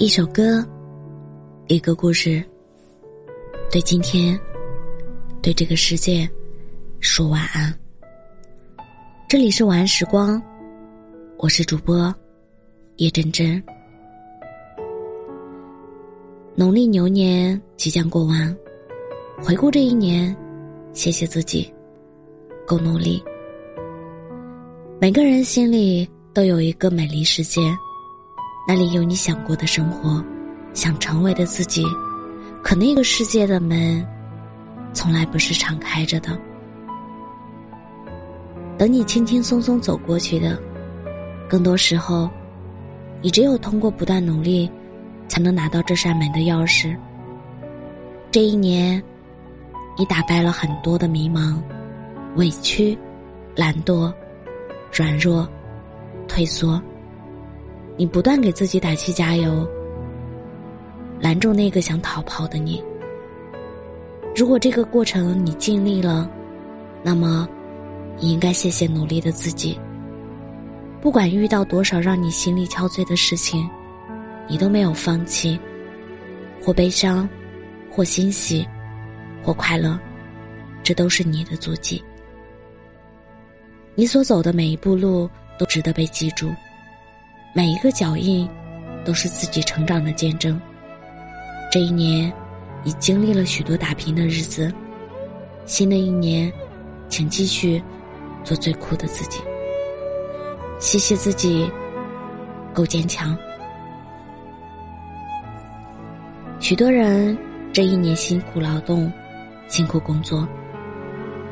一首歌，一个故事，对今天，对这个世界，说晚安。这里是晚安时光，我是主播叶真真。农历牛年即将过完，回顾这一年，谢谢自己，够努力。每个人心里都有一个美丽世界。那里有你想过的生活，想成为的自己，可那个世界的门，从来不是敞开着的，等你轻轻松松走过去的。更多时候，你只有通过不断努力，才能拿到这扇门的钥匙。这一年，你打败了很多的迷茫、委屈、懒惰、软弱、退缩。你不断给自己打气加油，拦住那个想逃跑的你。如果这个过程你尽力了，那么你应该谢谢努力的自己。不管遇到多少让你心力憔悴的事情，你都没有放弃，或悲伤，或欣喜，或快乐，这都是你的足迹。你所走的每一步路都值得被记住。每一个脚印，都是自己成长的见证。这一年，已经历了许多打拼的日子。新的一年，请继续做最酷的自己。谢谢自己，够坚强。许多人这一年辛苦劳动，辛苦工作，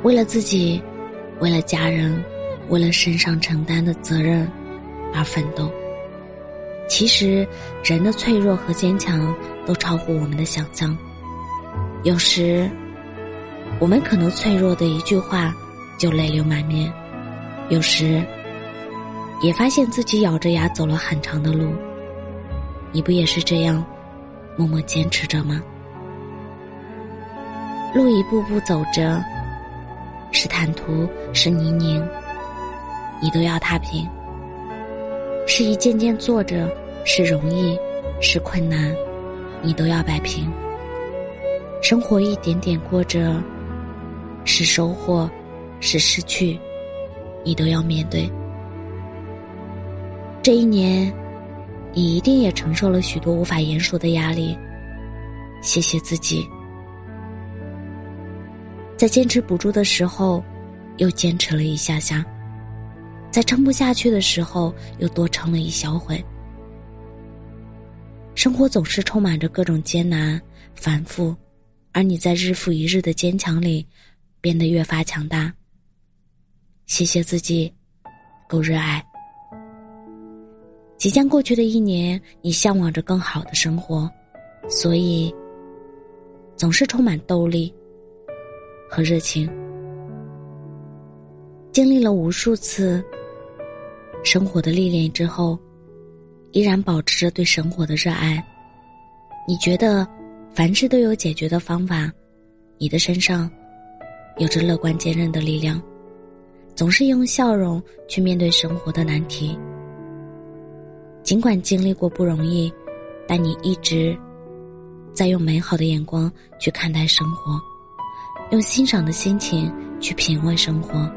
为了自己，为了家人，为了身上承担的责任而奋斗。其实，人的脆弱和坚强都超乎我们的想象。有时，我们可能脆弱的一句话就泪流满面；有时，也发现自己咬着牙走了很长的路。你不也是这样默默坚持着吗？路一步步走着，是坦途，是泥泞，你都要踏平。是一件件做着，是容易，是困难，你都要摆平。生活一点点过着，是收获，是失去，你都要面对。这一年，你一定也承受了许多无法言说的压力。谢谢自己，在坚持不住的时候，又坚持了一下下。在撑不下去的时候，又多撑了一小会。生活总是充满着各种艰难、反复，而你在日复一日的坚强里，变得越发强大。谢谢自己，够热爱。即将过去的一年，你向往着更好的生活，所以总是充满动力和热情。经历了无数次。生活的历练之后，依然保持着对生活的热爱。你觉得凡事都有解决的方法，你的身上有着乐观坚韧的力量，总是用笑容去面对生活的难题。尽管经历过不容易，但你一直在用美好的眼光去看待生活，用欣赏的心情去品味生活，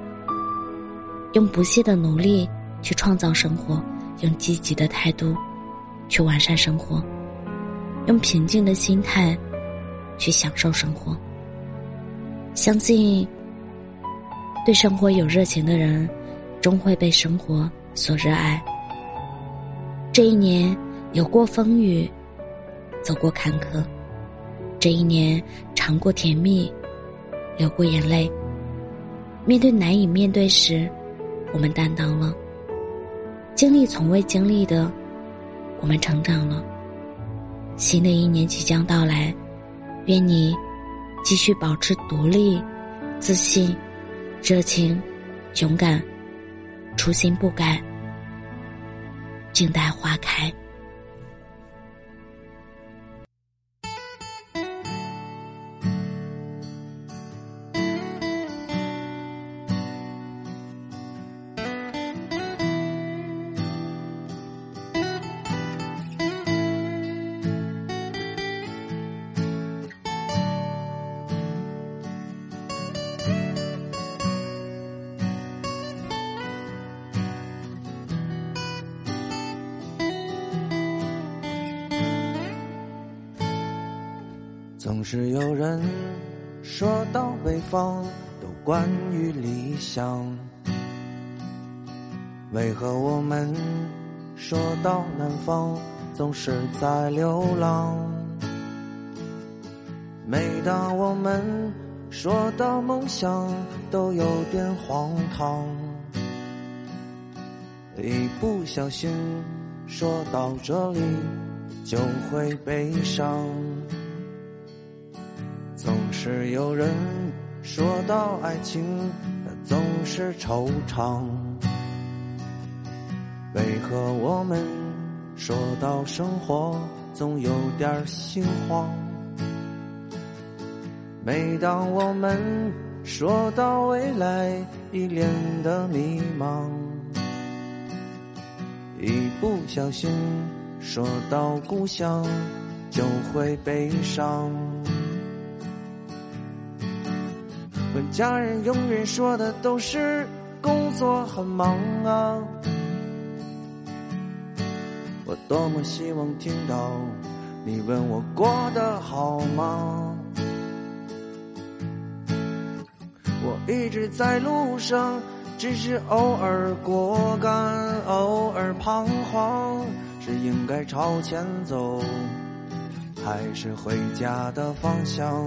用不懈的努力。去创造生活，用积极的态度去完善生活，用平静的心态去享受生活。相信对生活有热情的人，终会被生活所热爱。这一年有过风雨，走过坎坷；这一年尝过甜蜜，流过眼泪。面对难以面对时，我们担当了。经历从未经历的，我们成长了。新的一年即将到来，愿你继续保持独立、自信、热情、勇敢，初心不改，静待花开。总是有人说到北方都关于理想，为何我们说到南方总是在流浪？每当我们说到梦想，都有点荒唐，一不小心说到这里就会悲伤。是有人说到爱情，总是惆怅。为何我们说到生活，总有点心慌？每当我们说到未来，一脸的迷茫。一不小心说到故乡，就会悲伤。问家人，永远说的都是工作很忙啊。我多么希望听到你问我过得好吗？我一直在路上，只是偶尔果敢，偶尔彷徨，是应该朝前走，还是回家的方向？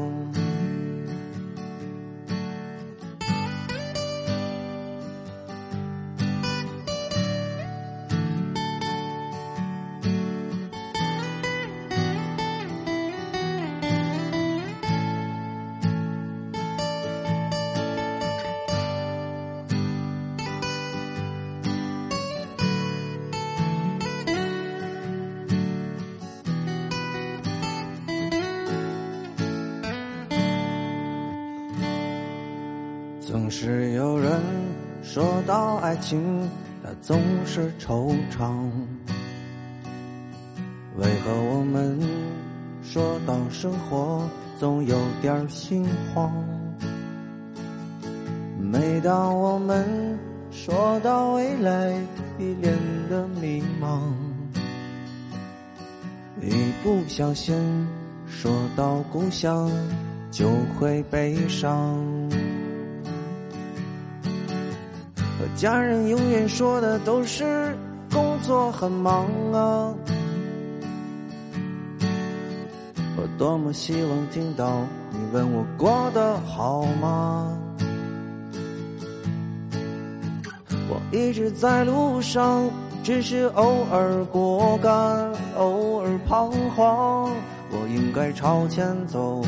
总是有人说到爱情，他总是惆怅。为何我们说到生活，总有点心慌？每当我们说到未来，一脸的迷茫。一不小心说到故乡，就会悲伤。家人永远说的都是工作很忙啊，我多么希望听到你问我过得好吗？我一直在路上，只是偶尔过干，偶尔彷徨。我应该朝前走，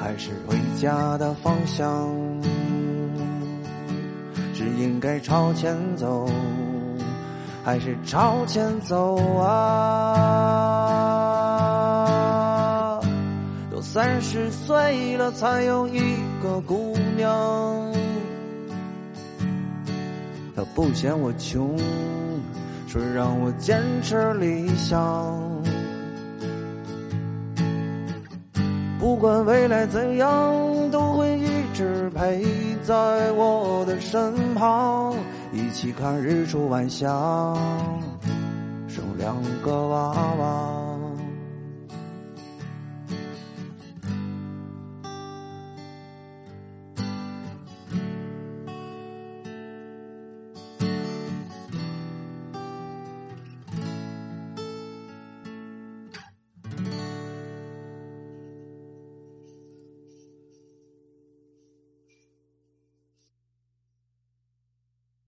还是回家的方向？应该朝前走，还是朝前走啊？都三十岁了，才有一个姑娘，她不嫌我穷，说让我坚持理想。不管未来怎样，都会一直陪在我的身旁，一起看日出晚霞，生两个娃娃。